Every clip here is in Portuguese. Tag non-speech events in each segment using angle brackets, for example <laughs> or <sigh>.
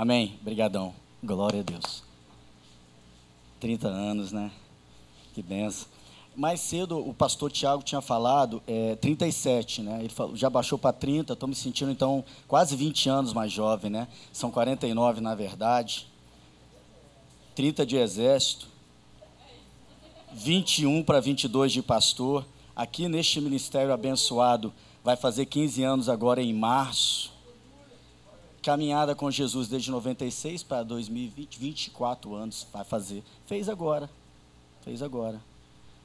Amém. Obrigadão. Glória a Deus. 30 anos, né? Que benção. Mais cedo o pastor Tiago tinha falado é, 37, né? Ele falou, já baixou para 30, estou me sentindo então quase 20 anos mais jovem, né? São 49 na verdade. 30 de exército. 21 para 22 de pastor. Aqui neste ministério abençoado, vai fazer 15 anos agora em março. Caminhada com Jesus desde 96 para 2020, 24 anos vai fazer. Fez agora. Fez agora.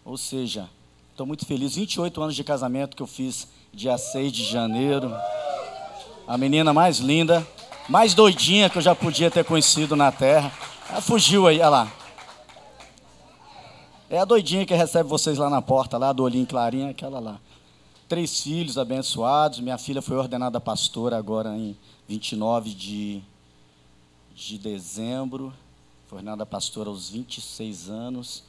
Ou seja, estou muito feliz. 28 anos de casamento que eu fiz dia 6 de janeiro. A menina mais linda, mais doidinha que eu já podia ter conhecido na terra. Ela fugiu aí, olha lá. É a doidinha que recebe vocês lá na porta, lá do olhinho clarinho, aquela lá. Três filhos abençoados. Minha filha foi ordenada pastora agora em 29 de, de dezembro. Foi ordenada pastora aos 26 anos.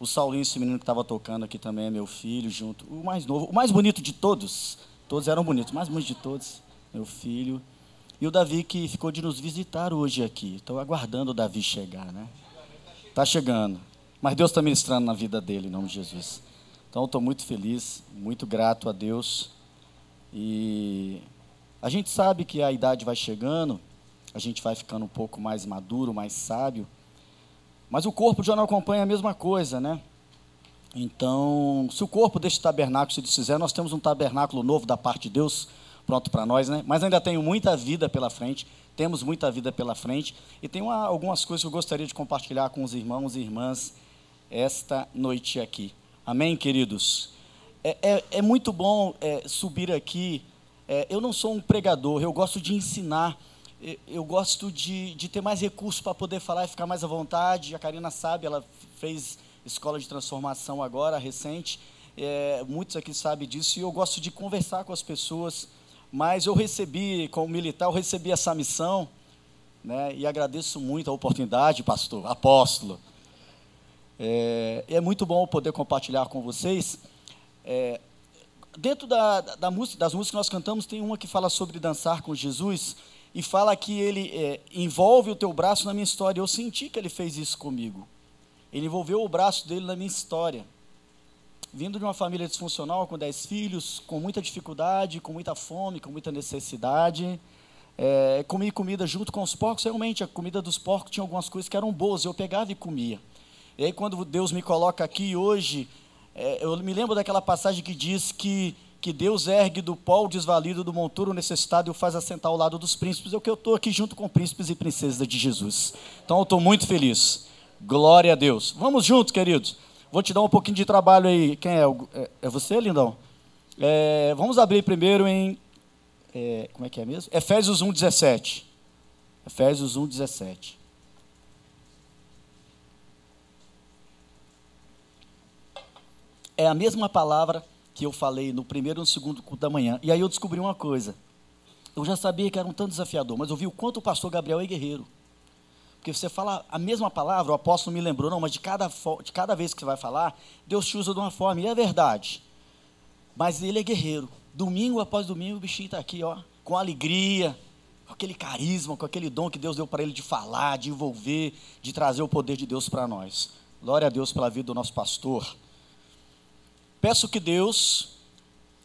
O Saulinho, esse menino que estava tocando aqui também é meu filho, junto. O mais novo, o mais bonito de todos. Todos eram bonitos, o mais bonito de todos, meu filho. E o Davi que ficou de nos visitar hoje aqui. Estou aguardando o Davi chegar, né? Está chegando. Mas Deus está ministrando na vida dele, em nome de Jesus. Então, estou muito feliz, muito grato a Deus. E a gente sabe que a idade vai chegando, a gente vai ficando um pouco mais maduro, mais sábio. Mas o corpo já não acompanha a mesma coisa, né? Então, se o corpo deste tabernáculo se desfizer, nós temos um tabernáculo novo da parte de Deus, pronto para nós, né? Mas ainda tenho muita vida pela frente, temos muita vida pela frente. E tem uma, algumas coisas que eu gostaria de compartilhar com os irmãos e irmãs esta noite aqui. Amém, queridos? É, é, é muito bom é, subir aqui. É, eu não sou um pregador, eu gosto de ensinar. Eu gosto de, de ter mais recursos para poder falar e ficar mais à vontade. A Karina sabe, ela fez escola de transformação agora, recente. É, muitos aqui sabem disso. E eu gosto de conversar com as pessoas. Mas eu recebi, como militar, eu recebi essa missão. Né, e agradeço muito a oportunidade, pastor, apóstolo é, é muito bom poder compartilhar com vocês. É, dentro da, da, música, das músicas que nós cantamos, tem uma que fala sobre dançar com Jesus e fala que ele é, envolve o teu braço na minha história. Eu senti que ele fez isso comigo. Ele envolveu o braço dele na minha história. Vindo de uma família disfuncional, com dez filhos, com muita dificuldade, com muita fome, com muita necessidade, é, comi comida junto com os porcos. Realmente, a comida dos porcos tinha algumas coisas que eram boas, eu pegava e comia. E aí, quando Deus me coloca aqui hoje, é, eu me lembro daquela passagem que diz que, que Deus ergue do pó o desvalido do monturo necessitado e o faz assentar ao lado dos príncipes. É o que eu estou aqui junto com príncipes e princesas de Jesus. Então, eu estou muito feliz. Glória a Deus. Vamos juntos, queridos. Vou te dar um pouquinho de trabalho aí. Quem é? É, é você, lindão? É, vamos abrir primeiro em. É, como é que é mesmo? Efésios 1, 17. Efésios 1, é a mesma palavra que eu falei no primeiro e no segundo culto da manhã. E aí eu descobri uma coisa. Eu já sabia que era um tanto desafiador, mas eu vi o quanto o pastor Gabriel é guerreiro. Porque você fala a mesma palavra, o apóstolo me lembrou, não, mas de cada, de cada vez que você vai falar, Deus te usa de uma forma, e é verdade. Mas ele é guerreiro. Domingo após domingo, o bichinho está aqui, ó, com alegria, com aquele carisma, com aquele dom que Deus deu para ele de falar, de envolver, de trazer o poder de Deus para nós. Glória a Deus pela vida do nosso pastor. Peço que Deus,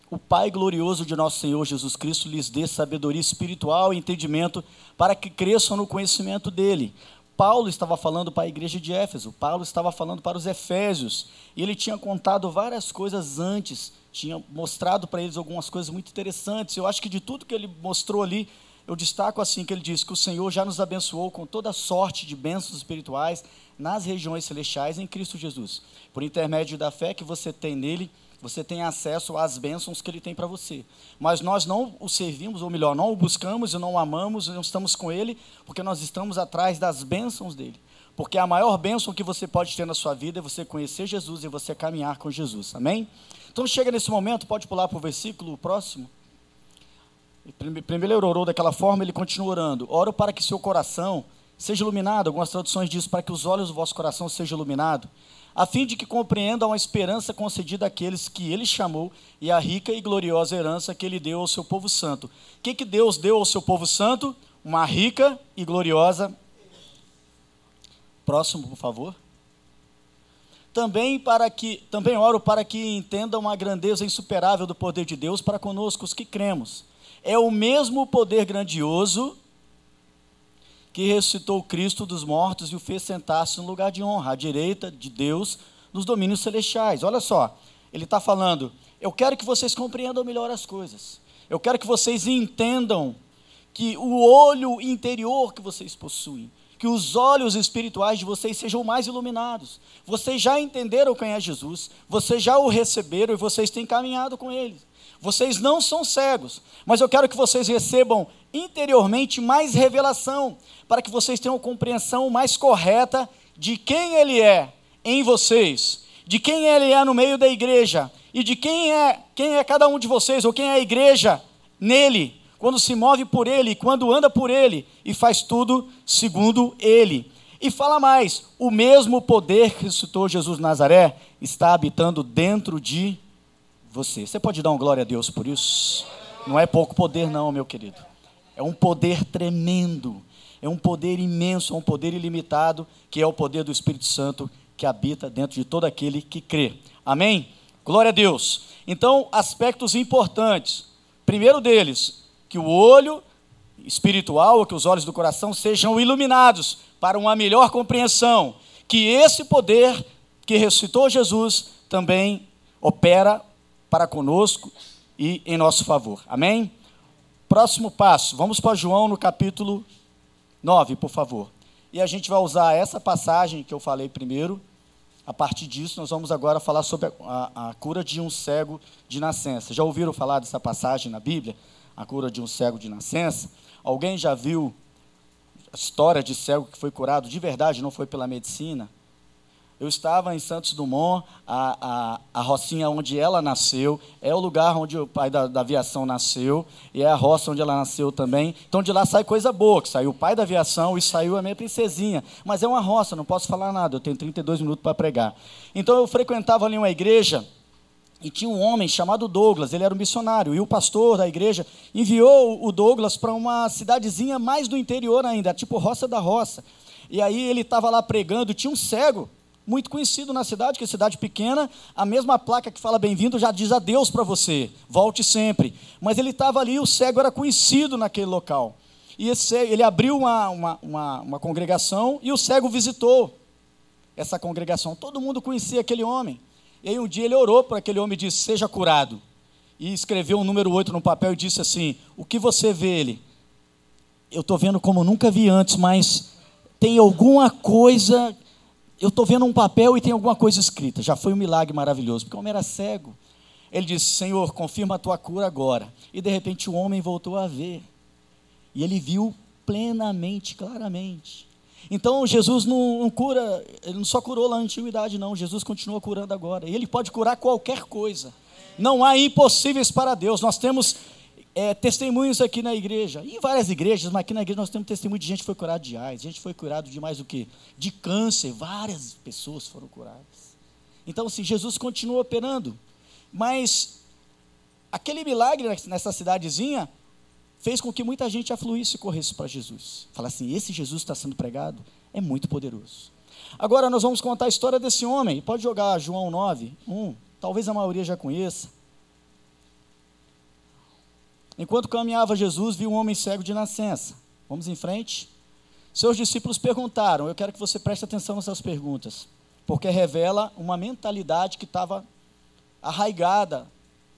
o Pai glorioso de nosso Senhor Jesus Cristo, lhes dê sabedoria espiritual e entendimento para que cresçam no conhecimento dele. Paulo estava falando para a igreja de Éfeso, Paulo estava falando para os Efésios, e ele tinha contado várias coisas antes, tinha mostrado para eles algumas coisas muito interessantes. Eu acho que de tudo que ele mostrou ali, eu destaco assim que ele diz que o Senhor já nos abençoou com toda sorte de bênçãos espirituais nas regiões celestiais em Cristo Jesus. Por intermédio da fé que você tem nele, você tem acesso às bênçãos que ele tem para você. Mas nós não o servimos, ou melhor, não o buscamos e não o amamos, não estamos com ele, porque nós estamos atrás das bênçãos dele. Porque a maior bênção que você pode ter na sua vida é você conhecer Jesus e você caminhar com Jesus. Amém? Então chega nesse momento, pode pular para o versículo próximo. Primeiro ele orou daquela forma, ele continua orando. Oro para que seu coração seja iluminado. Algumas traduções dizem para que os olhos do vosso coração sejam iluminados, a fim de que compreendam a esperança concedida àqueles que ele chamou e a rica e gloriosa herança que ele deu ao seu povo santo. O que, que Deus deu ao seu povo santo? uma rica e gloriosa. Próximo, por favor. Também para que também oro para que entendam a grandeza insuperável do poder de Deus para conosco os que cremos. É o mesmo poder grandioso que ressuscitou Cristo dos mortos e o fez sentar-se no lugar de honra, à direita de Deus, nos domínios celestiais. Olha só, ele está falando: eu quero que vocês compreendam melhor as coisas. Eu quero que vocês entendam que o olho interior que vocês possuem, que os olhos espirituais de vocês sejam mais iluminados. Vocês já entenderam quem é Jesus, vocês já o receberam e vocês têm caminhado com ele. Vocês não são cegos, mas eu quero que vocês recebam interiormente mais revelação, para que vocês tenham compreensão mais correta de quem ele é em vocês, de quem ele é no meio da igreja e de quem é, quem é cada um de vocês ou quem é a igreja nele quando se move por Ele, quando anda por Ele e faz tudo segundo Ele. E fala mais: o mesmo poder que ressuscitou Jesus de Nazaré está habitando dentro de você. Você pode dar um glória a Deus por isso? Não é pouco poder, não, meu querido. É um poder tremendo, é um poder imenso, é um poder ilimitado, que é o poder do Espírito Santo que habita dentro de todo aquele que crê. Amém? Glória a Deus. Então, aspectos importantes. Primeiro deles, que o olho espiritual, ou que os olhos do coração sejam iluminados para uma melhor compreensão, que esse poder que ressuscitou Jesus também opera para conosco e em nosso favor. Amém? Próximo passo, vamos para João no capítulo 9, por favor. E a gente vai usar essa passagem que eu falei primeiro. A partir disso, nós vamos agora falar sobre a, a, a cura de um cego de nascença. Já ouviram falar dessa passagem na Bíblia? a cura de um cego de nascença. Alguém já viu a história de cego que foi curado de verdade, não foi pela medicina? Eu estava em Santos Dumont, a, a, a Rocinha onde ela nasceu, é o lugar onde o pai da, da, aviação nasceu, e é a roça onde ela nasceu também. Então de lá sai coisa boa, que saiu o pai da aviação e saiu a minha princesinha. Mas é uma roça, não posso falar nada, eu tenho 32 minutos para pregar. Então eu frequentava ali uma igreja e tinha um homem chamado Douglas, ele era um missionário, e o pastor da igreja enviou o Douglas para uma cidadezinha mais do interior ainda, tipo Roça da Roça. E aí ele estava lá pregando, tinha um cego, muito conhecido na cidade, que é cidade pequena, a mesma placa que fala bem-vindo já diz adeus para você, volte sempre. Mas ele estava ali, o cego era conhecido naquele local. E esse, ele abriu uma, uma, uma, uma congregação e o cego visitou essa congregação. Todo mundo conhecia aquele homem. E aí um dia ele orou para aquele homem e disse: Seja curado. E escreveu um número 8 no papel e disse assim: O que você vê ele? Eu estou vendo como nunca vi antes, mas tem alguma coisa. Eu estou vendo um papel e tem alguma coisa escrita. Já foi um milagre maravilhoso, porque o homem era cego. Ele disse: Senhor, confirma a tua cura agora. E de repente o homem voltou a ver. E ele viu plenamente, claramente. Então Jesus não, não, cura, ele não só curou lá na antiguidade, não. Jesus continua curando agora. E ele pode curar qualquer coisa. Não há impossíveis para Deus. Nós temos é, testemunhos aqui na igreja, em várias igrejas, mas aqui na igreja nós temos testemunho de gente que foi curada de AIDS, gente foi curada de mais o que? De câncer, várias pessoas foram curadas. Então, assim, Jesus continua operando. Mas aquele milagre nessa cidadezinha fez com que muita gente afluísse e corresse para Jesus. Fala assim: esse Jesus está sendo pregado é muito poderoso. Agora nós vamos contar a história desse homem. Pode jogar João 9, 1. Talvez a maioria já conheça. Enquanto caminhava Jesus, viu um homem cego de nascença. Vamos em frente. Seus discípulos perguntaram. Eu quero que você preste atenção nessas perguntas, porque revela uma mentalidade que estava arraigada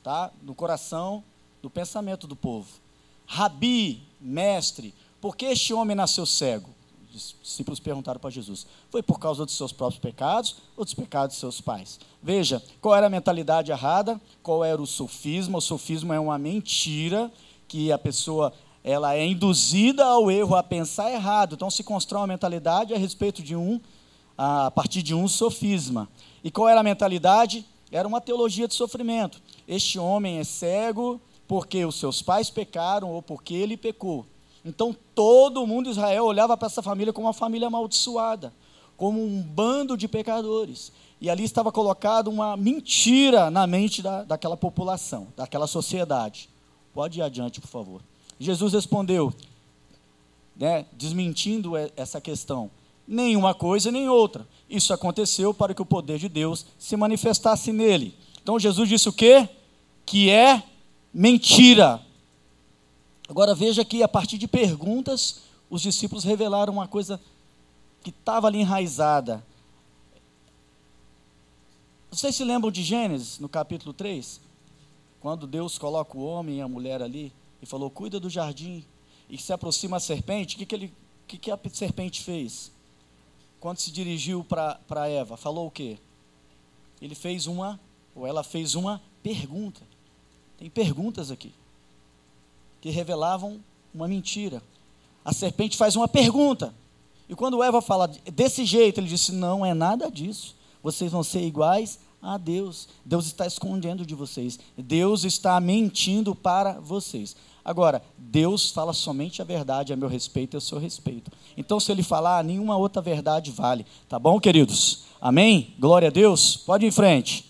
tá, no coração, no pensamento do povo. Rabi, mestre, por que este homem nasceu cego? Os discípulos perguntaram para Jesus: Foi por causa dos seus próprios pecados ou dos pecados de seus pais? Veja, qual era a mentalidade errada? Qual era o sofisma? O sofisma é uma mentira que a pessoa ela é induzida ao erro, a pensar errado. Então se constrói uma mentalidade a respeito de um, a partir de um sofisma. E qual era a mentalidade? Era uma teologia de sofrimento. Este homem é cego, porque os seus pais pecaram ou porque ele pecou. Então todo mundo de Israel olhava para essa família como uma família amaldiçoada, como um bando de pecadores. E ali estava colocada uma mentira na mente da, daquela população, daquela sociedade. Pode ir adiante, por favor. Jesus respondeu: né, desmentindo essa questão. Nenhuma coisa nem outra. Isso aconteceu para que o poder de Deus se manifestasse nele. Então Jesus disse o quê? Que é mentira. Agora veja que a partir de perguntas, os discípulos revelaram uma coisa que estava ali enraizada. Vocês se lembram de Gênesis, no capítulo 3? Quando Deus coloca o homem e a mulher ali e falou: Cuida do jardim. E se aproxima a serpente, o que, que, ele, que, que a serpente fez? Quando se dirigiu para Eva, falou o quê? Ele fez uma, ou ela fez uma pergunta. Tem perguntas aqui que revelavam uma mentira. A serpente faz uma pergunta. E quando Eva fala desse jeito, ele disse: Não é nada disso. Vocês vão ser iguais a Deus. Deus está escondendo de vocês. Deus está mentindo para vocês. Agora, Deus fala somente a verdade a meu respeito e a seu respeito. Então, se ele falar, nenhuma outra verdade vale. Tá bom, queridos? Amém? Glória a Deus. Pode ir em frente.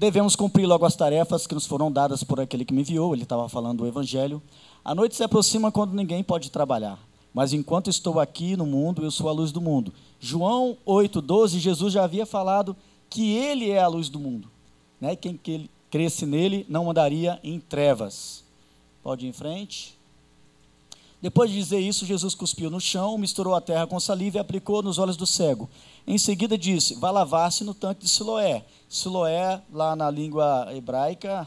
Devemos cumprir logo as tarefas que nos foram dadas por aquele que me enviou. Ele estava falando do Evangelho. A noite se aproxima quando ninguém pode trabalhar. Mas enquanto estou aqui no mundo, eu sou a luz do mundo. João 8,12, Jesus já havia falado que ele é a luz do mundo. Né? Quem que cresce nele não andaria em trevas. Pode ir em frente. Depois de dizer isso, Jesus cuspiu no chão, misturou a terra com saliva e aplicou nos olhos do cego. Em seguida disse: Vá lavar-se no tanque de Siloé. Siloé, lá na língua hebraica,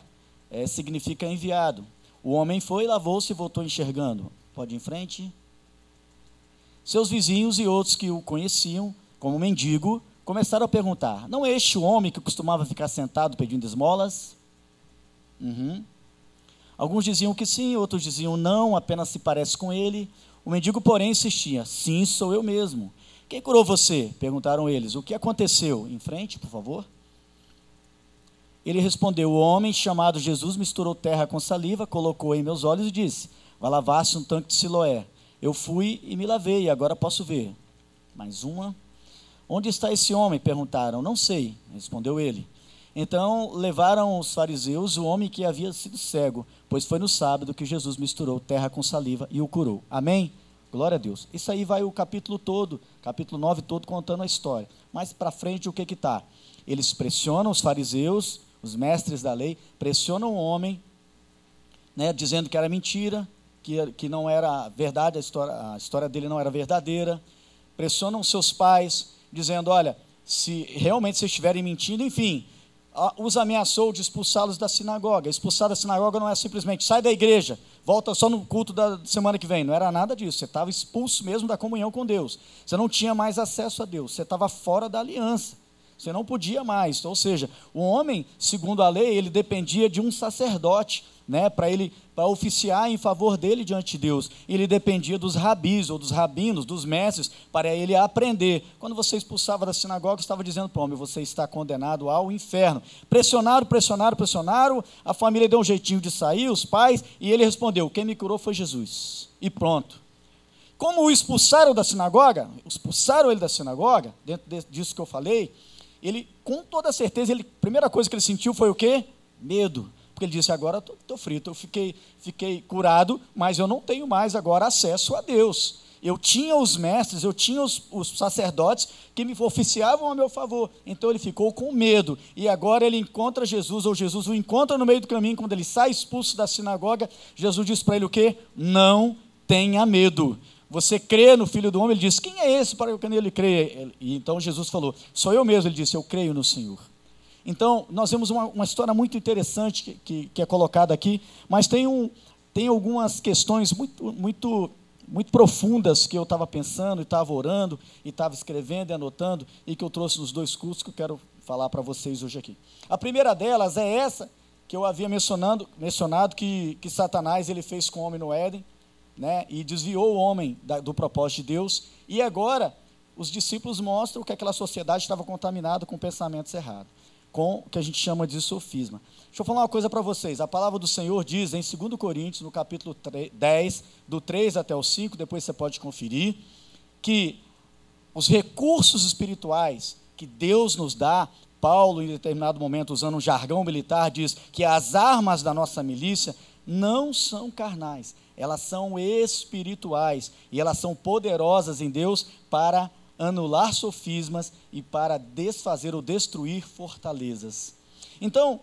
é, significa enviado. O homem foi, lavou-se e voltou enxergando. Pode ir em frente. Seus vizinhos e outros que o conheciam como mendigo começaram a perguntar: Não é este o homem que costumava ficar sentado pedindo esmolas? Uhum. Alguns diziam que sim, outros diziam não, apenas se parece com ele. O mendigo, porém, insistia: Sim, sou eu mesmo. Quem curou você? Perguntaram eles. O que aconteceu? Em frente, por favor. Ele respondeu: O homem chamado Jesus misturou terra com saliva, colocou em meus olhos e disse: Vá lavar-se um tanque de Siloé. Eu fui e me lavei, e agora posso ver. Mais uma. Onde está esse homem? Perguntaram. Não sei, respondeu ele. Então levaram os fariseus o homem que havia sido cego, pois foi no sábado que Jesus misturou terra com saliva e o curou. Amém? Glória a Deus. Isso aí vai o capítulo todo, capítulo 9 todo, contando a história. Mais para frente, o que está? Eles pressionam os fariseus, os mestres da lei, pressionam o homem, né, dizendo que era mentira, que, que não era verdade, a história, a história dele não era verdadeira. Pressionam seus pais, dizendo: olha, se realmente vocês estiverem mentindo, enfim, os ameaçou de expulsá-los da sinagoga. Expulsar da sinagoga não é simplesmente sai da igreja, volta só no culto da semana que vem. Não era nada disso. Você estava expulso mesmo da comunhão com Deus. Você não tinha mais acesso a Deus. Você estava fora da aliança. Você não podia mais. Ou seja, o homem, segundo a lei, ele dependia de um sacerdote, né, para ele para oficiar em favor dele diante de Deus. Ele dependia dos rabis ou dos rabinos, dos mestres, para ele aprender. Quando você expulsava da sinagoga, estava dizendo para o homem: você está condenado ao inferno. Pressionaram, pressionaram, pressionaram. A família deu um jeitinho de sair, os pais, e ele respondeu: quem me curou foi Jesus. E pronto. Como o expulsaram da sinagoga, expulsaram ele da sinagoga, dentro disso que eu falei, ele, com toda certeza, ele, a primeira coisa que ele sentiu foi o quê? Medo. Porque ele disse: agora estou frito, eu fiquei, fiquei curado, mas eu não tenho mais agora acesso a Deus. Eu tinha os mestres, eu tinha os, os, sacerdotes que me oficiavam a meu favor. Então ele ficou com medo. E agora ele encontra Jesus, ou Jesus o encontra no meio do caminho, quando ele sai expulso da sinagoga. Jesus diz para ele o quê? Não tenha medo. Você crê no Filho do Homem? Ele disse: Quem é esse para que nele creia? E então Jesus falou: Sou eu mesmo. Ele disse: Eu creio no Senhor. Então, nós vemos uma, uma história muito interessante que, que, que, é colocada aqui, mas tem, um, tem algumas questões muito, muito, muito profundas que eu estava pensando, e estava orando, e estava escrevendo e anotando, e que eu trouxe nos dois cursos que eu quero falar para vocês hoje aqui. A primeira delas é essa que eu havia mencionando, mencionado que, que Satanás ele fez com o homem no Éden, né, e desviou o homem da, do propósito de Deus, e agora os discípulos mostram que aquela sociedade estava contaminada com pensamentos errados, com o que a gente chama de sofisma. Deixa eu falar uma coisa para vocês. A palavra do Senhor diz em 2 Coríntios, no capítulo 3, 10, do 3 até o 5, depois você pode conferir, que os recursos espirituais que Deus nos dá, Paulo, em determinado momento, usando um jargão militar, diz que as armas da nossa milícia não são carnais, elas são espirituais e elas são poderosas em Deus para anular sofismas e para desfazer ou destruir fortalezas. Então,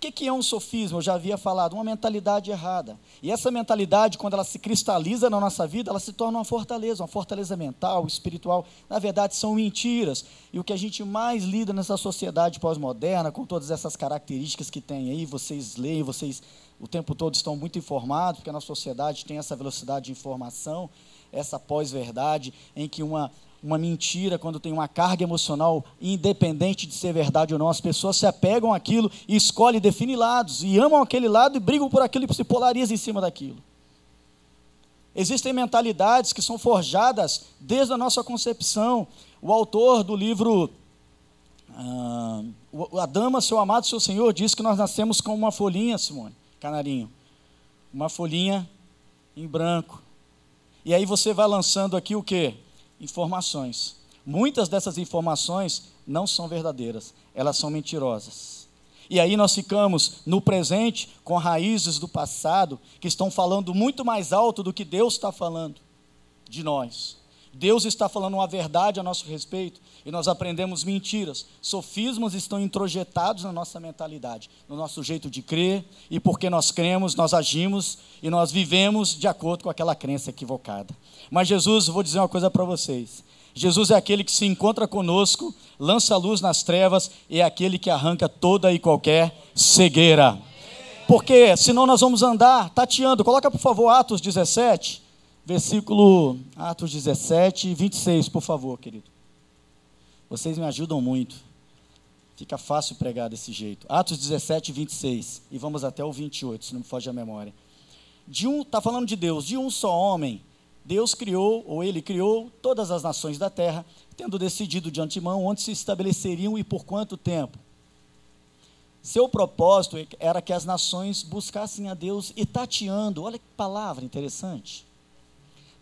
que, que é um sofisma? Eu já havia falado, uma mentalidade errada. E essa mentalidade, quando ela se cristaliza na nossa vida, ela se torna uma fortaleza, uma fortaleza mental, espiritual. Na verdade, são mentiras. E o que a gente mais lida nessa sociedade pós-moderna, com todas essas características que tem aí, vocês leem, vocês o tempo todo estão muito informados, porque a nossa sociedade tem essa velocidade de informação, essa pós-verdade, em que uma uma mentira, quando tem uma carga emocional, independente de ser verdade ou não, as pessoas se apegam àquilo e escolhem definir lados, e amam aquele lado e brigam por aquilo e se polarizam em cima daquilo. Existem mentalidades que são forjadas desde a nossa concepção. O autor do livro ah, A Dama, Seu Amado, Seu Senhor, diz que nós nascemos com uma folhinha, Simone, canarinho, uma folhinha em branco. E aí você vai lançando aqui o quê? Informações. Muitas dessas informações não são verdadeiras, elas são mentirosas. E aí nós ficamos no presente com raízes do passado que estão falando muito mais alto do que Deus está falando de nós. Deus está falando uma verdade a nosso respeito e nós aprendemos mentiras. Sofismas estão introjetados na nossa mentalidade, no nosso jeito de crer, e porque nós cremos, nós agimos e nós vivemos de acordo com aquela crença equivocada. Mas Jesus, vou dizer uma coisa para vocês. Jesus é aquele que se encontra conosco, lança luz nas trevas e é aquele que arranca toda e qualquer cegueira. Porque senão nós vamos andar tateando. Coloca por favor Atos 17, versículo Atos 17, 26, por favor, querido. Vocês me ajudam muito. Fica fácil pregar desse jeito. Atos 17, 26. E vamos até o 28, se não me foge a memória. De um, está falando de Deus, de um só homem, Deus criou, ou ele criou, todas as nações da terra, tendo decidido de antemão onde se estabeleceriam e por quanto tempo. Seu propósito era que as nações buscassem a Deus e tateando, olha que palavra interessante.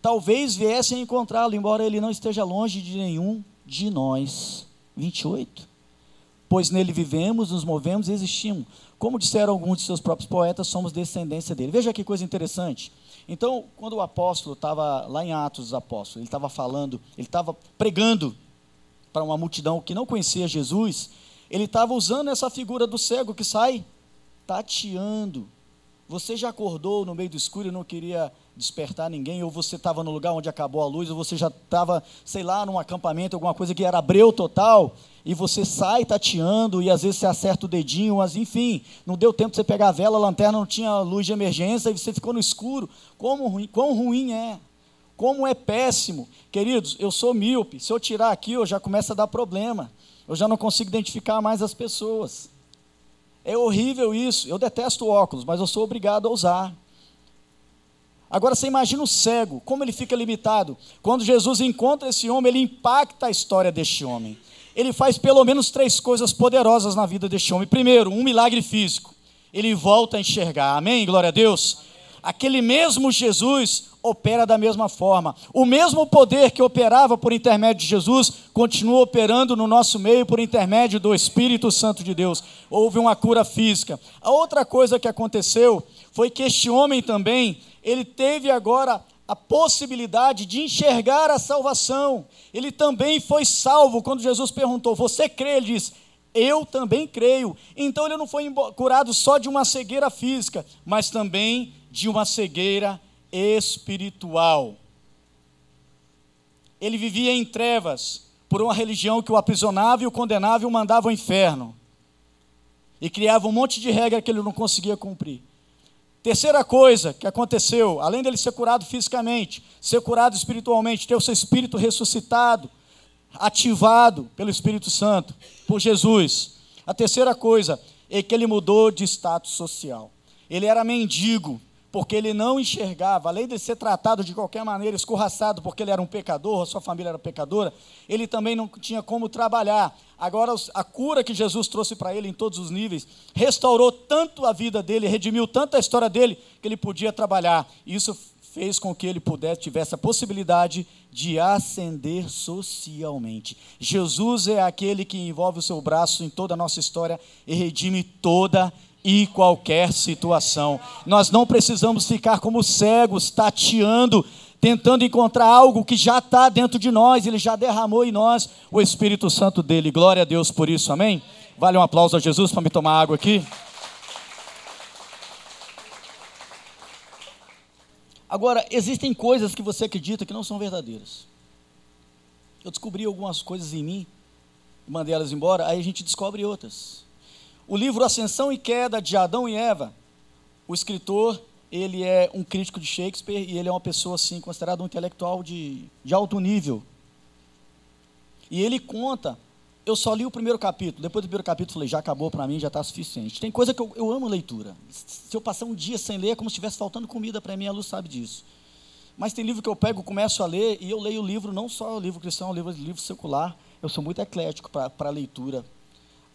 Talvez viessem encontrá-lo, embora ele não esteja longe de nenhum de nós. 28. Pois nele vivemos, nos movemos e existimos. Como disseram alguns de seus próprios poetas, somos descendência dele. Veja que coisa interessante. Então, quando o apóstolo estava lá em Atos dos Apóstolos, ele estava falando, ele estava pregando para uma multidão que não conhecia Jesus, ele estava usando essa figura do cego que sai tateando. Você já acordou no meio do escuro e não queria despertar ninguém, ou você estava no lugar onde acabou a luz, ou você já estava, sei lá, num acampamento, alguma coisa que era breu total, e você sai tateando, e às vezes você acerta o dedinho, mas enfim, não deu tempo de você pegar a vela, a lanterna não tinha luz de emergência, e você ficou no escuro. Como ruim, quão ruim é, como é péssimo. Queridos, eu sou míope, se eu tirar aqui, eu já começo a dar problema, eu já não consigo identificar mais as pessoas. É horrível isso, eu detesto óculos, mas eu sou obrigado a usar. Agora você imagina o cego, como ele fica limitado. Quando Jesus encontra esse homem, ele impacta a história deste homem. Ele faz pelo menos três coisas poderosas na vida deste homem. Primeiro, um milagre físico. Ele volta a enxergar. Amém? Glória a Deus. Aquele mesmo Jesus opera da mesma forma. O mesmo poder que operava por intermédio de Jesus continua operando no nosso meio por intermédio do Espírito Santo de Deus. Houve uma cura física. A outra coisa que aconteceu foi que este homem também ele teve agora a possibilidade de enxergar a salvação. Ele também foi salvo quando Jesus perguntou: Você crê? Ele diz: Eu também creio. Então ele não foi curado só de uma cegueira física, mas também de uma cegueira espiritual. Ele vivia em trevas por uma religião que o aprisionava e o condenava e o mandava ao inferno. E criava um monte de regra que ele não conseguia cumprir. Terceira coisa que aconteceu, além dele ser curado fisicamente, ser curado espiritualmente, ter o seu espírito ressuscitado, ativado pelo Espírito Santo, por Jesus. A terceira coisa é que ele mudou de status social. Ele era mendigo, porque ele não enxergava, além de ser tratado de qualquer maneira, escorraçado, porque ele era um pecador, a sua família era pecadora, ele também não tinha como trabalhar. Agora, a cura que Jesus trouxe para ele em todos os níveis, restaurou tanto a vida dele, redimiu tanto a história dele, que ele podia trabalhar. Isso fez com que ele pudesse, tivesse a possibilidade de ascender socialmente. Jesus é aquele que envolve o seu braço em toda a nossa história e redime toda e qualquer situação. Nós não precisamos ficar como cegos, tateando, tentando encontrar algo que já está dentro de nós, ele já derramou em nós o Espírito Santo dele. Glória a Deus por isso, amém? Vale um aplauso a Jesus para me tomar água aqui. Agora, existem coisas que você acredita que não são verdadeiras. Eu descobri algumas coisas em mim, mandei elas embora, aí a gente descobre outras. O livro Ascensão e Queda de Adão e Eva, o escritor, ele é um crítico de Shakespeare e ele é uma pessoa assim considerada um intelectual de, de alto nível. E ele conta, eu só li o primeiro capítulo, depois do primeiro capítulo falei, já acabou para mim, já está suficiente. Tem coisa que eu, eu amo leitura. Se eu passar um dia sem ler, é como se estivesse faltando comida para mim, a Luz sabe disso. Mas tem livro que eu pego, começo a ler, e eu leio o livro, não só o livro cristão, o livro, livro secular. Eu sou muito eclético para a leitura.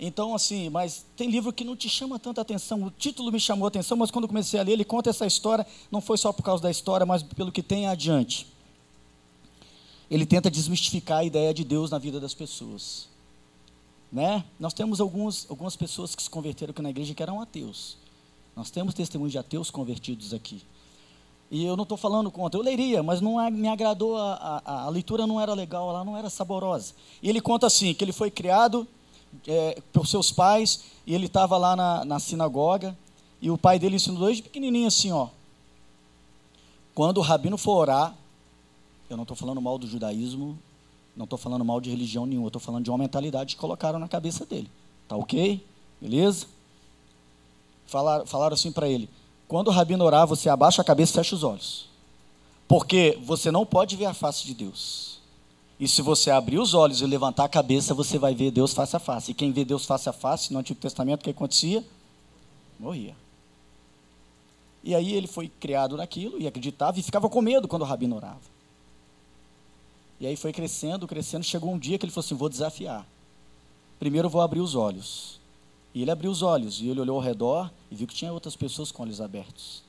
Então, assim, mas tem livro que não te chama tanta atenção. O título me chamou a atenção, mas quando comecei a ler, ele conta essa história, não foi só por causa da história, mas pelo que tem adiante. Ele tenta desmistificar a ideia de Deus na vida das pessoas. Né? Nós temos alguns, algumas pessoas que se converteram aqui na igreja que eram ateus. Nós temos testemunhos de ateus convertidos aqui. E eu não estou falando contra, eu leria, mas não me agradou, a, a, a, leitura não era legal, ela não era saborosa. E ele conta assim, que ele foi criado é, por seus pais, e ele estava lá na, na sinagoga, e o pai dele ensinou dois pequenininhos assim, ó. Quando o rabino for orar, eu não estou falando mal do judaísmo, não estou falando mal de religião nenhuma, estou falando de uma mentalidade que colocaram na cabeça dele. Tá ok? Beleza? Falaram, falaram assim para ele, quando o rabino orar, você abaixa a cabeça e fecha os olhos. Porque você não pode ver a face de Deus. E se você abrir os olhos e levantar a cabeça, você vai ver Deus face a face. E quem vê Deus face a face, no Antigo Testamento, o que acontecia? Morria. E aí ele foi criado naquilo e acreditava e ficava com medo quando o rabino orava. E aí foi crescendo, crescendo, chegou um dia que ele falou assim: vou desafiar. Primeiro vou abrir os olhos. E ele abriu os olhos e ele olhou ao redor e viu que tinha outras pessoas com olhos abertos.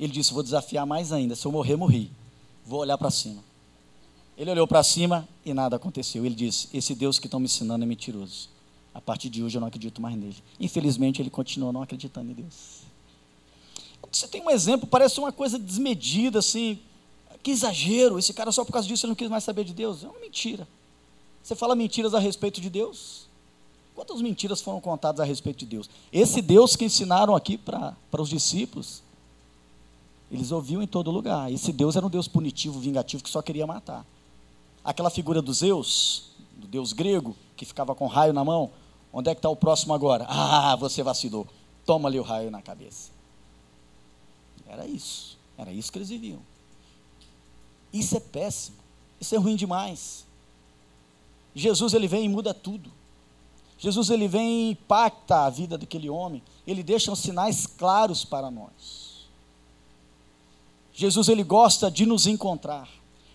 Ele disse: Vou desafiar mais ainda. Se eu morrer, morri. Vou olhar para cima. Ele olhou para cima e nada aconteceu. Ele disse: Esse Deus que estão me ensinando é mentiroso. A partir de hoje eu não acredito mais nele. Infelizmente, ele continua não acreditando em Deus. Você tem um exemplo, parece uma coisa desmedida, assim. Que exagero. Esse cara, só por causa disso, ele não quis mais saber de Deus. É uma mentira. Você fala mentiras a respeito de Deus? Quantas mentiras foram contadas a respeito de Deus? Esse Deus que ensinaram aqui para os discípulos, eles ouviam em todo lugar. Esse Deus era um Deus punitivo, vingativo, que só queria matar. Aquela figura do Zeus, do Deus grego, que ficava com raio na mão, onde é que está o próximo agora? Ah, você vacilou. Toma ali o raio na cabeça. Era isso. Era isso que eles viviam. Isso é péssimo. Isso é ruim demais. Jesus ele vem e muda tudo. Jesus ele vem e impacta a vida daquele homem, ele deixa uns sinais claros para nós. Jesus ele gosta de nos encontrar.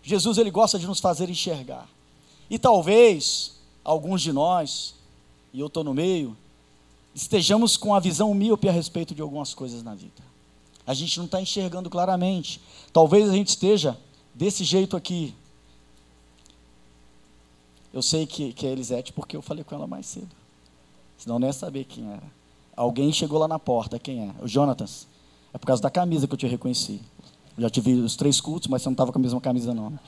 Jesus ele gosta de nos fazer enxergar. E talvez alguns de nós, e eu estou no meio, estejamos com a visão míope a respeito de algumas coisas na vida. A gente não está enxergando claramente. Talvez a gente esteja desse jeito aqui, eu sei que, que é Elisete porque eu falei com ela mais cedo. Senão não ia saber quem era. Alguém chegou lá na porta, quem é? O Jonatas. É por causa da camisa que eu te reconheci. Já tive os três cultos, mas você não estava com a mesma camisa não. Né?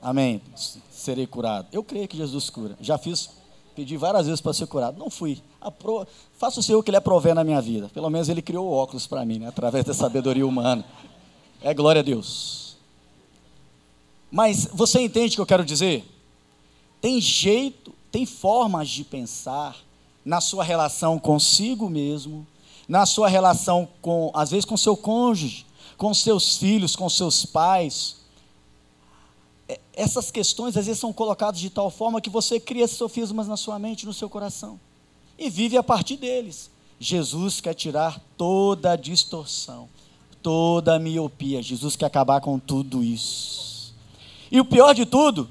Amém. Serei curado. Eu creio que Jesus cura. Já fiz, pedi várias vezes para ser curado. Não fui. Apro... Faça o Senhor que Ele aprover na minha vida. Pelo menos Ele criou óculos para mim, né? através da sabedoria humana. É glória a Deus. Mas você entende o que eu quero dizer? Tem jeito, tem formas de pensar na sua relação consigo mesmo, na sua relação com, às vezes, com seu cônjuge, com seus filhos, com seus pais. É, essas questões às vezes são colocadas de tal forma que você cria sofismas na sua mente, no seu coração, e vive a partir deles. Jesus quer tirar toda a distorção, toda a miopia. Jesus quer acabar com tudo isso. E o pior de tudo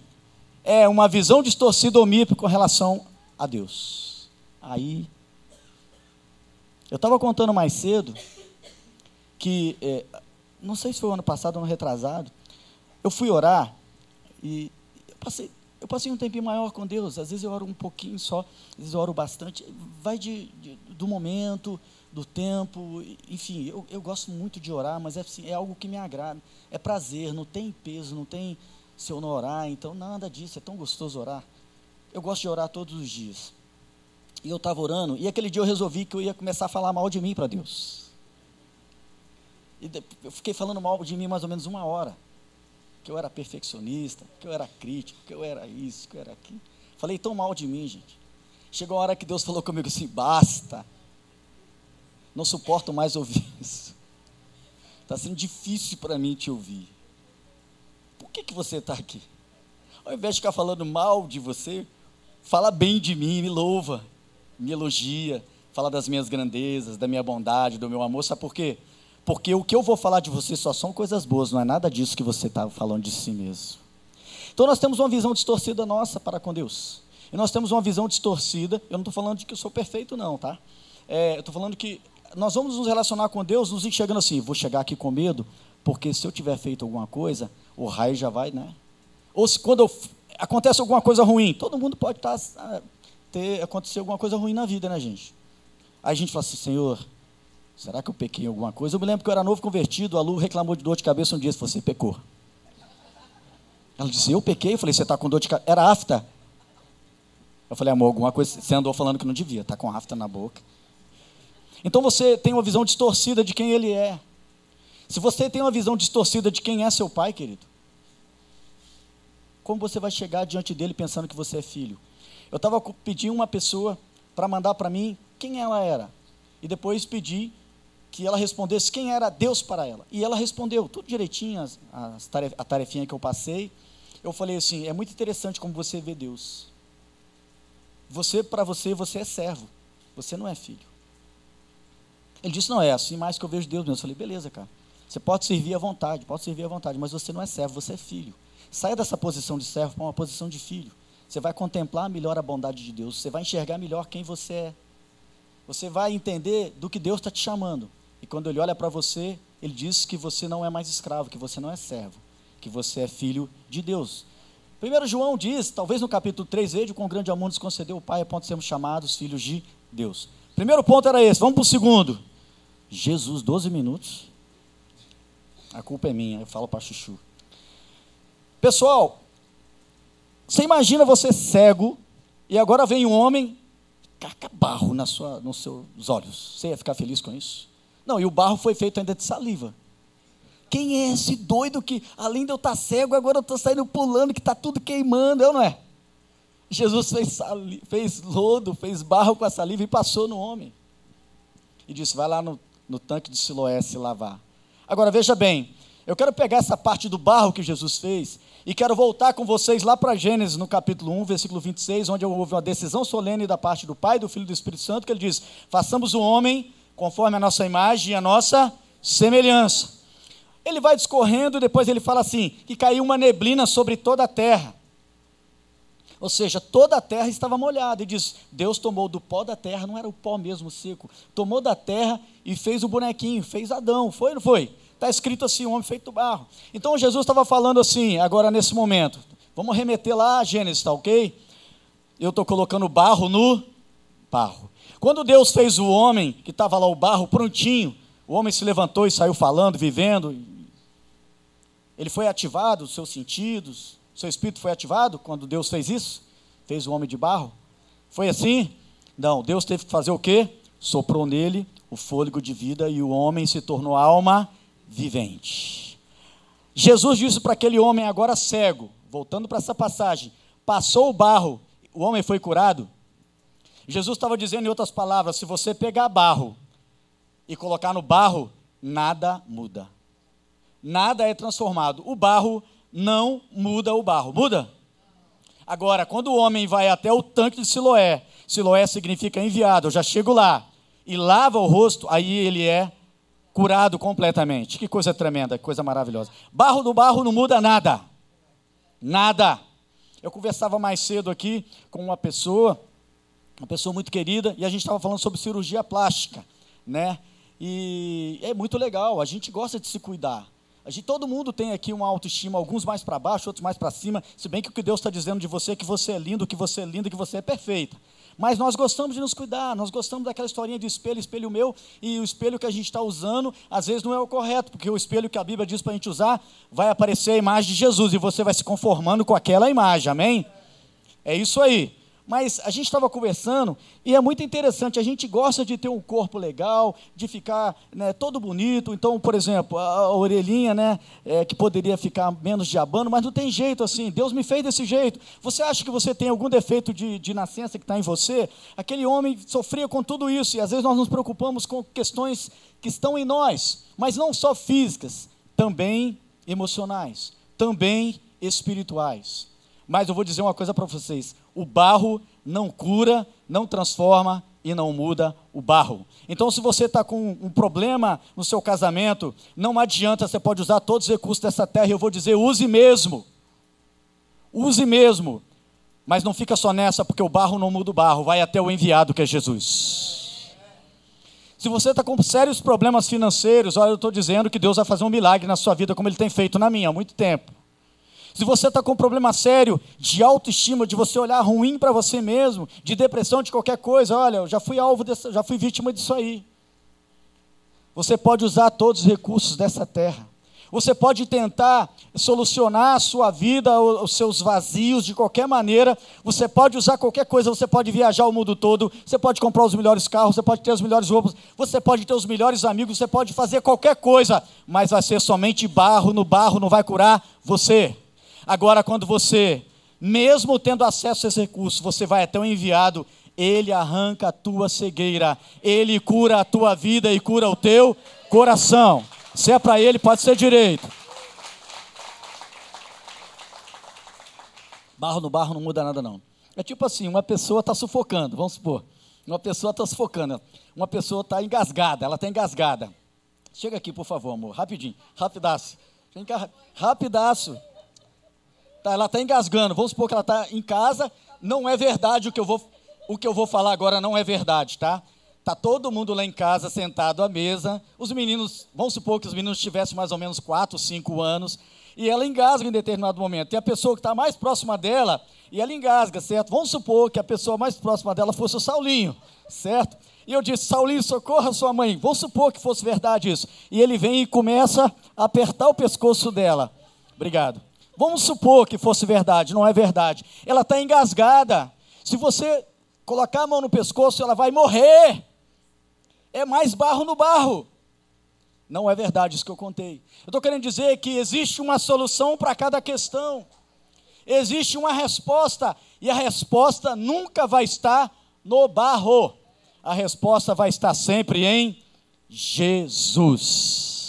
é uma visão distorcida ou míope com relação a Deus. Aí, eu estava contando mais cedo que, é, não sei se foi o ano passado ou ano retrasado, eu fui orar e eu passei, Eu passei um tempinho maior com Deus, às vezes eu oro um pouquinho só, às vezes eu oro bastante. Vai de, de do momento, do tempo, enfim, eu, eu gosto muito de orar, mas é, assim, é algo que me agrada, é prazer, não tem peso, não tem se eu não orar, então nada disso, é tão gostoso orar. Eu gosto de orar todos os dias. E eu estava orando, e aquele dia eu resolvi que eu ia começar a falar mal de mim para Deus. E eu fiquei falando mal de mim mais ou menos uma hora. Que eu era perfeccionista, que eu era crítico, que eu era isso, que eu era aquilo. Falei tão mal de mim, gente. Chegou a hora que Deus falou comigo assim: basta. Não suporto mais ouvir <laughs> isso. Está sendo difícil para mim te ouvir. Por que, que você está aqui? Ao invés de ficar falando mal de você, fala bem de mim, me louva, me elogia, fala das minhas grandezas, da minha bondade, do meu amor. Sabe por quê? Porque o que eu vou falar de você só são coisas boas, não é nada disso que você está falando de si mesmo. Então nós temos uma visão distorcida nossa para com Deus. E nós temos uma visão distorcida. Eu não estou falando de que eu sou perfeito, não, tá? É, eu estou falando que nós vamos nos relacionar com Deus nos enxergando assim, vou chegar aqui com medo, porque se eu tiver feito alguma coisa, o raio já vai, né? Ou se quando eu, acontece alguma coisa ruim, todo mundo pode estar, tá, ah, ter acontecer alguma coisa ruim na vida, né, gente? Aí a gente fala assim, Senhor, será que eu pequei em alguma coisa? Eu me lembro que eu era novo convertido, a Lu reclamou de dor de cabeça um dia, você pecou. Ela disse, eu pequei? Eu falei, você está com dor de cabeça? Era afta. Eu falei, amor, alguma coisa, você andou falando que não devia, está com afta na boca. Então você tem uma visão distorcida de quem ele é. Se você tem uma visão distorcida de quem é seu pai, querido, como você vai chegar diante dele pensando que você é filho? Eu estava pedindo uma pessoa para mandar para mim quem ela era. E depois pedi que ela respondesse quem era Deus para ela. E ela respondeu, tudo direitinho, as, as taref, a tarefinha que eu passei. Eu falei assim: é muito interessante como você vê Deus. Você, para você, você é servo, você não é filho. Ele disse: Não, é assim mais que eu vejo Deus mesmo. Eu falei: Beleza, cara. Você pode servir à vontade, pode servir à vontade, mas você não é servo, você é filho. Saia dessa posição de servo para uma posição de filho. Você vai contemplar melhor a bondade de Deus, você vai enxergar melhor quem você é. Você vai entender do que Deus está te chamando. E quando Ele olha para você, Ele diz que você não é mais escravo, que você não é servo, que você é filho de Deus. Primeiro João diz, talvez no capítulo 3, veja com grande amor nos concedeu o Pai, a ponto de sermos chamados filhos de Deus. Primeiro ponto era esse, vamos para o segundo. Jesus, 12 minutos. A culpa é minha, eu falo para Chuchu. Pessoal, você imagina você cego e agora vem um homem, caca barro na sua, nos seus olhos. Você ia ficar feliz com isso? Não, e o barro foi feito ainda de saliva. Quem é esse doido que, além de eu estar cego, agora eu estou saindo pulando, que está tudo queimando, eu não é? Jesus fez, saliva, fez lodo, fez barro com a saliva e passou no homem. E disse: vai lá no no tanque de Siloé se lavar. Agora veja bem, eu quero pegar essa parte do barro que Jesus fez e quero voltar com vocês lá para Gênesis, no capítulo 1, versículo 26, onde houve uma decisão solene da parte do Pai, do Filho e do Espírito Santo, que ele diz: façamos o homem conforme a nossa imagem e a nossa semelhança. Ele vai discorrendo e depois ele fala assim: que caiu uma neblina sobre toda a terra. Ou seja, toda a terra estava molhada. E diz: Deus tomou do pó da terra, não era o pó mesmo seco, tomou da terra e fez o bonequinho, fez Adão. Foi ou não foi? Está escrito assim: um homem feito barro. Então Jesus estava falando assim, agora nesse momento. Vamos remeter lá a Gênesis, tá ok? Eu estou colocando barro no barro. Quando Deus fez o homem, que estava lá o barro prontinho, o homem se levantou e saiu falando, vivendo. Ele foi ativado, os seus sentidos, seu espírito foi ativado quando Deus fez isso? Fez o homem de barro? Foi assim? Não, Deus teve que fazer o quê? Soprou nele o fôlego de vida e o homem se tornou alma vivente. Jesus disse para aquele homem agora cego, voltando para essa passagem, passou o barro, o homem foi curado. Jesus estava dizendo em outras palavras: se você pegar barro e colocar no barro, nada muda. Nada é transformado. O barro não muda o barro. Muda? Agora, quando o homem vai até o tanque de Siloé, Siloé significa enviado, eu já chego lá, e lava o rosto, aí ele é curado completamente. Que coisa tremenda, que coisa maravilhosa. Barro do barro não muda nada. Nada. Eu conversava mais cedo aqui com uma pessoa, uma pessoa muito querida, e a gente estava falando sobre cirurgia plástica, né? E é muito legal, a gente gosta de se cuidar. A gente, todo mundo tem aqui uma autoestima, alguns mais para baixo, outros mais para cima. Se bem que o que Deus está dizendo de você é que você é lindo, que você é linda, que você é perfeita. Mas nós gostamos de nos cuidar, nós gostamos daquela historinha de espelho, espelho meu, e o espelho que a gente está usando, às vezes não é o correto, porque o espelho que a Bíblia diz para a gente usar, vai aparecer a imagem de Jesus, e você vai se conformando com aquela imagem, amém? É isso aí. Mas a gente estava conversando e é muito interessante. A gente gosta de ter um corpo legal, de ficar né, todo bonito. Então, por exemplo, a, a orelhinha, né, é, que poderia ficar menos diabando, mas não tem jeito assim. Deus me fez desse jeito. Você acha que você tem algum defeito de, de nascença que está em você? Aquele homem sofria com tudo isso e às vezes nós nos preocupamos com questões que estão em nós, mas não só físicas, também emocionais, também espirituais. Mas eu vou dizer uma coisa para vocês: o barro não cura, não transforma e não muda o barro. Então, se você está com um problema no seu casamento, não adianta, você pode usar todos os recursos dessa terra, e eu vou dizer, use mesmo. Use mesmo. Mas não fica só nessa, porque o barro não muda o barro, vai até o enviado que é Jesus. Se você está com sérios problemas financeiros, olha, eu estou dizendo que Deus vai fazer um milagre na sua vida, como Ele tem feito na minha há muito tempo. Se você está com um problema sério de autoestima, de você olhar ruim para você mesmo, de depressão, de qualquer coisa, olha, eu já fui alvo, dessa, já fui vítima disso aí. Você pode usar todos os recursos dessa terra. Você pode tentar solucionar a sua vida, os seus vazios de qualquer maneira. Você pode usar qualquer coisa, você pode viajar o mundo todo, você pode comprar os melhores carros, você pode ter as melhores roupas, você pode ter os melhores amigos, você pode fazer qualquer coisa, mas vai ser somente barro no barro, não vai curar você. Agora, quando você, mesmo tendo acesso a esses recursos, você vai até o enviado, ele arranca a tua cegueira, ele cura a tua vida e cura o teu coração. Se é para ele, pode ser direito. Barro no barro não muda nada, não. É tipo assim: uma pessoa está sufocando, vamos supor. Uma pessoa está sufocando, uma pessoa está engasgada, ela está engasgada. Chega aqui, por favor, amor, rapidinho, rapidaço. Rapidaço. Tá, ela está engasgando. Vamos supor que ela está em casa. Não é verdade o que eu vou, o que eu vou falar agora, não é verdade, tá? Tá todo mundo lá em casa sentado à mesa. Os meninos, vamos supor que os meninos tivessem mais ou menos 4, 5 anos. E ela engasga em determinado momento. Tem a pessoa que está mais próxima dela e ela engasga, certo? Vamos supor que a pessoa mais próxima dela fosse o Saulinho, certo? E eu disse, Saulinho, socorra sua mãe. Vamos supor que fosse verdade isso. E ele vem e começa a apertar o pescoço dela. Obrigado. Vamos supor que fosse verdade, não é verdade. Ela está engasgada. Se você colocar a mão no pescoço, ela vai morrer. É mais barro no barro. Não é verdade isso que eu contei. Eu estou querendo dizer que existe uma solução para cada questão. Existe uma resposta. E a resposta nunca vai estar no barro. A resposta vai estar sempre em Jesus.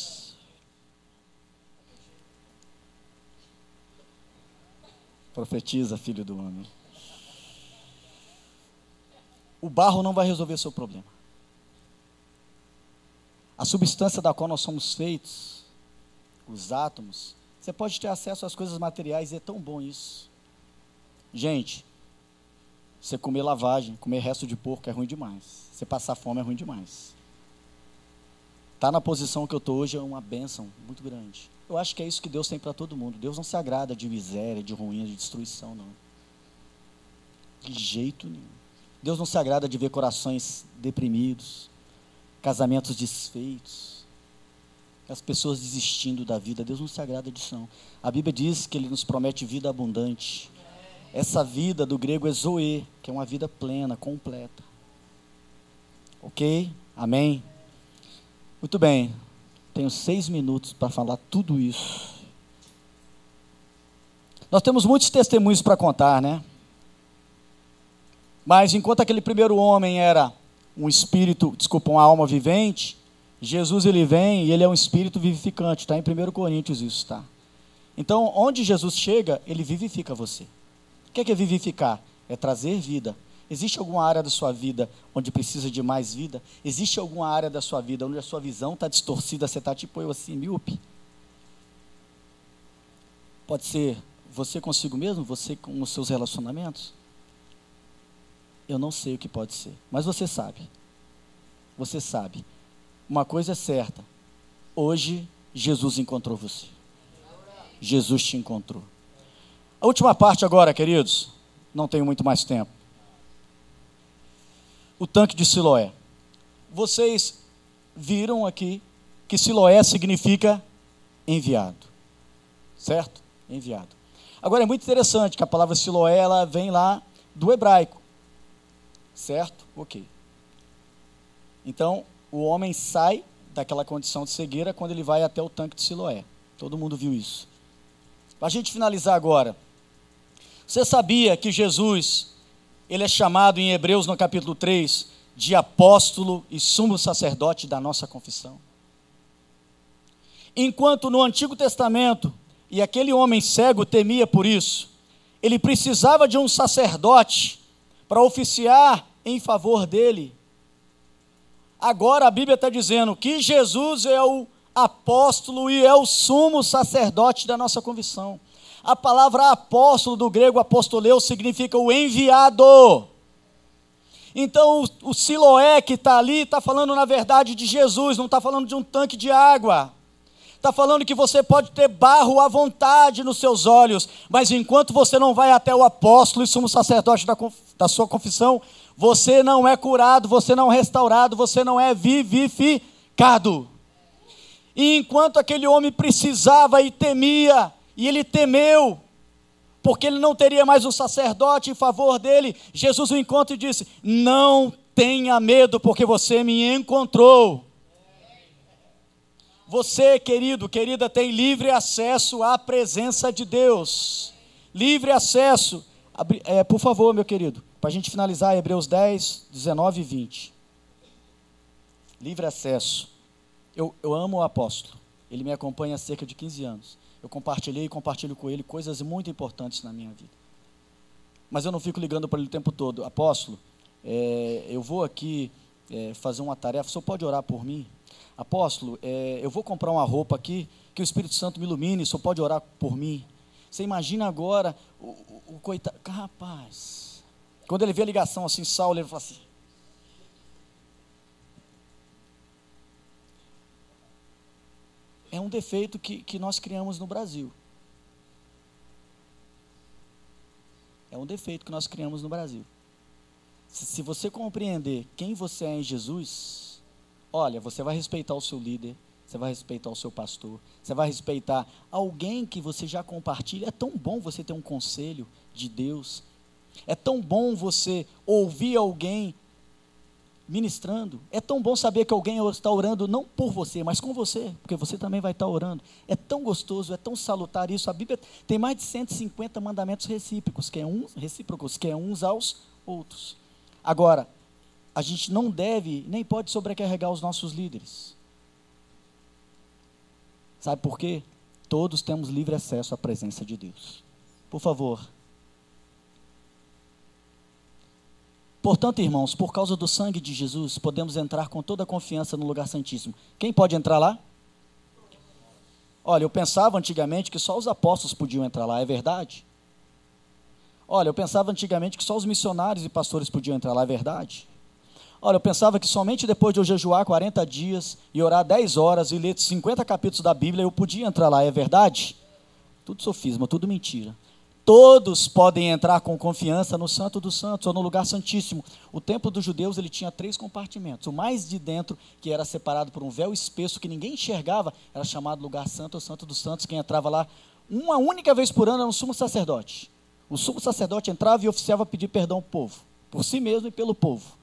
Profetiza, filho do homem. O barro não vai resolver seu problema. A substância da qual nós somos feitos, os átomos, você pode ter acesso às coisas materiais e é tão bom isso. Gente, você comer lavagem, comer resto de porco é ruim demais. Você passar fome é ruim demais. Estar tá na posição que eu estou hoje é uma bênção muito grande. Eu acho que é isso que Deus tem para todo mundo. Deus não se agrada de miséria, de ruína, de destruição, não. De jeito nenhum. Deus não se agrada de ver corações deprimidos, casamentos desfeitos, as pessoas desistindo da vida. Deus não se agrada disso, não. A Bíblia diz que Ele nos promete vida abundante. Essa vida do grego é zoe, que é uma vida plena, completa. Ok? Amém? Muito bem. Tenho seis minutos para falar tudo isso. Nós temos muitos testemunhos para contar, né? Mas enquanto aquele primeiro homem era um espírito, desculpa, uma alma vivente, Jesus ele vem e ele é um espírito vivificante, está em 1 Coríntios isso, tá? Então, onde Jesus chega, ele vivifica você. O que é, que é vivificar? É trazer vida. Existe alguma área da sua vida onde precisa de mais vida? Existe alguma área da sua vida onde a sua visão está distorcida, você está tipo eu assim, míope? Pode ser você consigo mesmo, você com os seus relacionamentos? Eu não sei o que pode ser, mas você sabe. Você sabe. Uma coisa é certa. Hoje, Jesus encontrou você. Jesus te encontrou. A última parte agora, queridos, não tenho muito mais tempo. O tanque de Siloé. Vocês viram aqui que Siloé significa enviado. Certo? Enviado. Agora é muito interessante que a palavra Siloé ela vem lá do hebraico. Certo? OK. Então, o homem sai daquela condição de cegueira quando ele vai até o tanque de Siloé. Todo mundo viu isso. Para a gente finalizar agora, você sabia que Jesus, ele é chamado em Hebreus no capítulo 3 de apóstolo e sumo sacerdote da nossa confissão? Enquanto no Antigo Testamento, e aquele homem cego temia por isso, ele precisava de um sacerdote para oficiar em favor dele. Agora a Bíblia está dizendo que Jesus é o apóstolo e é o sumo sacerdote da nossa confissão. A palavra apóstolo do grego apostoleu significa o enviado. Então o, Siloé que está ali está falando na verdade de Jesus, não está falando de um tanque de água. Está falando que você pode ter barro à vontade nos seus olhos, mas enquanto você não vai até o apóstolo e sumo sacerdote da, da sua confissão, você não é curado, você não é restaurado, você não é vivificado. E enquanto aquele homem precisava e temia, e ele temeu, porque ele não teria mais um sacerdote em favor dele, Jesus o encontra e disse: Não tenha medo, porque você me encontrou. Você, querido, querida, tem livre acesso à presença de Deus. Livre acesso. É, por favor, meu querido. Para a gente finalizar, Hebreus 10, 19 e 20. Livre acesso. Eu, eu amo o apóstolo. Ele me acompanha há cerca de 15 anos. Eu compartilhei e compartilho com ele coisas muito importantes na minha vida. Mas eu não fico ligando para ele o tempo todo. Apóstolo, é, eu vou aqui é, fazer uma tarefa, senhor pode orar por mim? Apóstolo, é, eu vou comprar uma roupa aqui, que o Espírito Santo me ilumine, senhor pode orar por mim? Você imagina agora o, o, o coitado. Rapaz, quando ele vê a ligação assim, Saulo, ele fala assim. É um defeito que, que nós criamos no Brasil. É um defeito que nós criamos no Brasil. Se, se você compreender quem você é em Jesus, olha, você vai respeitar o seu líder, você vai respeitar o seu pastor, você vai respeitar alguém que você já compartilha. É tão bom você ter um conselho de Deus, é tão bom você ouvir alguém ministrando. É tão bom saber que alguém está orando não por você, mas com você, porque você também vai estar orando. É tão gostoso, é tão salutar isso. A Bíblia tem mais de 150 mandamentos recíprocos, que é uns, recíprocos, que é uns aos outros. Agora, a gente não deve nem pode sobrecarregar os nossos líderes. Sabe por quê? Todos temos livre acesso à presença de Deus. Por favor, Portanto, irmãos, por causa do sangue de Jesus, podemos entrar com toda a confiança no lugar santíssimo. Quem pode entrar lá? Olha, eu pensava antigamente que só os apóstolos podiam entrar lá, é verdade? Olha, eu pensava antigamente que só os missionários e pastores podiam entrar lá, é verdade? Olha, eu pensava que somente depois de eu jejuar 40 dias e orar 10 horas e ler 50 capítulos da Bíblia eu podia entrar lá, é verdade? Tudo sofisma, tudo mentira. Todos podem entrar com confiança no Santo dos Santos ou no lugar santíssimo. O templo dos judeus ele tinha três compartimentos. O mais de dentro, que era separado por um véu espesso que ninguém enxergava, era chamado lugar santo ou Santo dos Santos. Quem entrava lá uma única vez por ano era um sumo sacerdote. O sumo sacerdote entrava e oficiava pedir perdão ao povo, por si mesmo e pelo povo.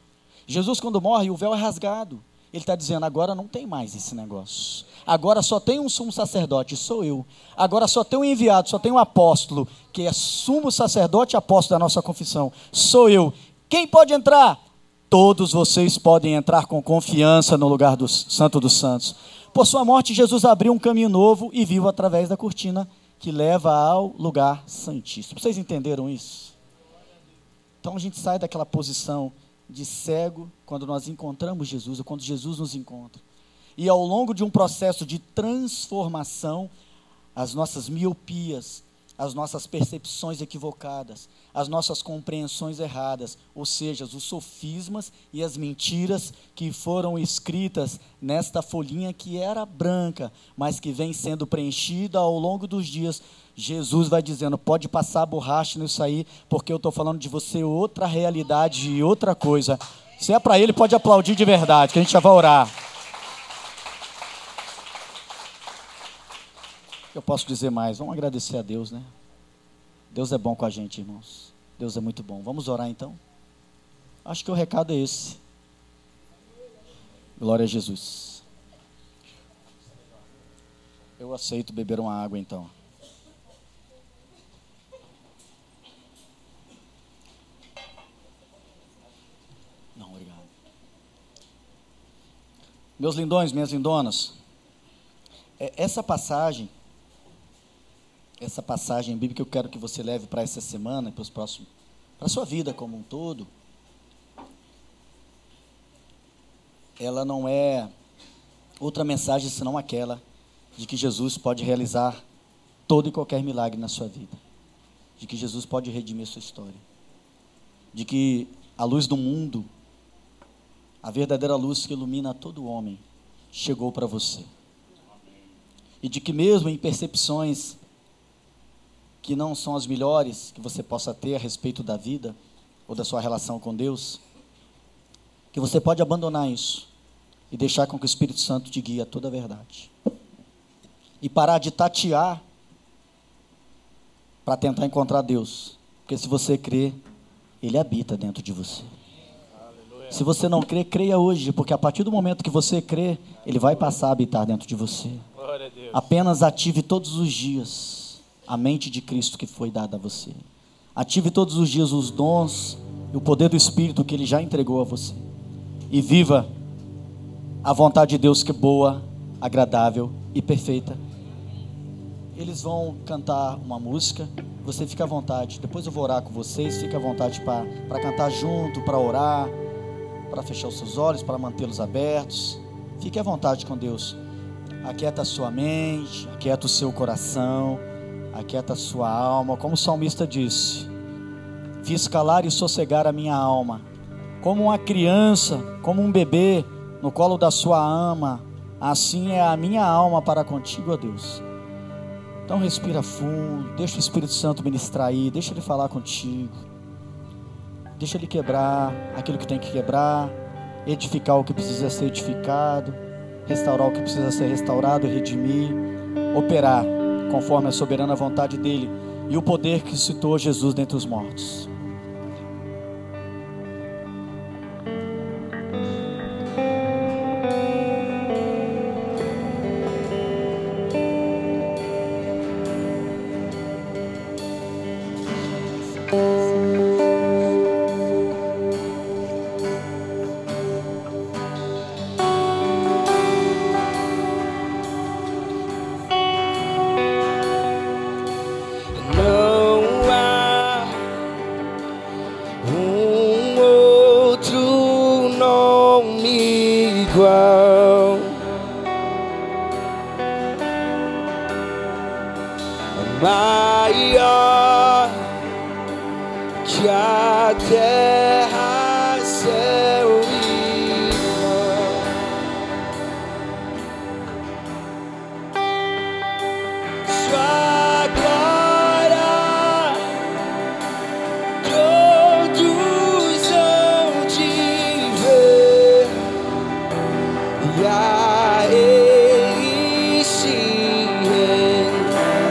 Jesus, quando morre, o véu é rasgado. Ele está dizendo: agora não tem mais esse negócio. Agora só tem um sumo sacerdote, sou eu. Agora só tem um enviado, só tem um apóstolo, que é sumo sacerdote e apóstolo da nossa confissão. Sou eu. Quem pode entrar? Todos vocês podem entrar com confiança no lugar do Santo dos Santos. Por sua morte, Jesus abriu um caminho novo e viu através da cortina que leva ao lugar santíssimo. Vocês entenderam isso? Então a gente sai daquela posição de cego quando nós encontramos Jesus, ou quando Jesus nos encontra. E ao longo de um processo de transformação, as nossas miopias, as nossas percepções equivocadas, as nossas compreensões erradas, ou seja, os sofismas e as mentiras que foram escritas nesta folhinha que era branca, mas que vem sendo preenchida ao longo dos dias. Jesus vai dizendo: pode passar borracha nisso aí, porque eu estou falando de você outra realidade e outra coisa. Se é para ele, pode aplaudir de verdade, que a gente já vai orar. Eu posso dizer mais? Vamos agradecer a Deus, né? Deus é bom com a gente, irmãos. Deus é muito bom. Vamos orar então? Acho que o recado é esse. Glória a Jesus. Eu aceito beber uma água então. Não, obrigado. Meus lindões, minhas lindonas, é, essa passagem essa passagem bíblica que eu quero que você leve para essa semana e para os próximos, para a sua vida como um todo, ela não é outra mensagem senão aquela de que Jesus pode realizar todo e qualquer milagre na sua vida, de que Jesus pode redimir sua história, de que a luz do mundo, a verdadeira luz que ilumina todo homem, chegou para você. E de que mesmo em percepções que não são as melhores que você possa ter a respeito da vida ou da sua relação com Deus, que você pode abandonar isso e deixar com que o Espírito Santo te guie a toda a verdade. E parar de tatear para tentar encontrar Deus. Porque se você crê, Ele habita dentro de você. Se você não crê, creia hoje, porque a partir do momento que você crê, Ele vai passar a habitar dentro de você. Apenas ative todos os dias a mente de Cristo que foi dada a você. Ative todos os dias os dons e o poder do Espírito que Ele já entregou a você. E viva a vontade de Deus que é boa, agradável e perfeita. Eles vão cantar uma música, você fica à vontade. Depois eu vou orar com vocês, fica à vontade para cantar junto, para orar, para fechar os seus olhos, para mantê-los abertos. Fique à vontade com Deus. Aquieta a sua mente, aquieta o seu coração aquieta sua alma, como o salmista disse: Fiz calar e sossegar a minha alma, como uma criança, como um bebê no colo da sua ama, assim é a minha alma para contigo, ó Deus. Então respira fundo, deixa o Espírito Santo ministrar aí, deixa ele falar contigo. Deixa ele quebrar aquilo que tem que quebrar, edificar o que precisa ser edificado, restaurar o que precisa ser restaurado, redimir, operar conforme a soberana vontade dele e o poder que citou Jesus dentre os mortos.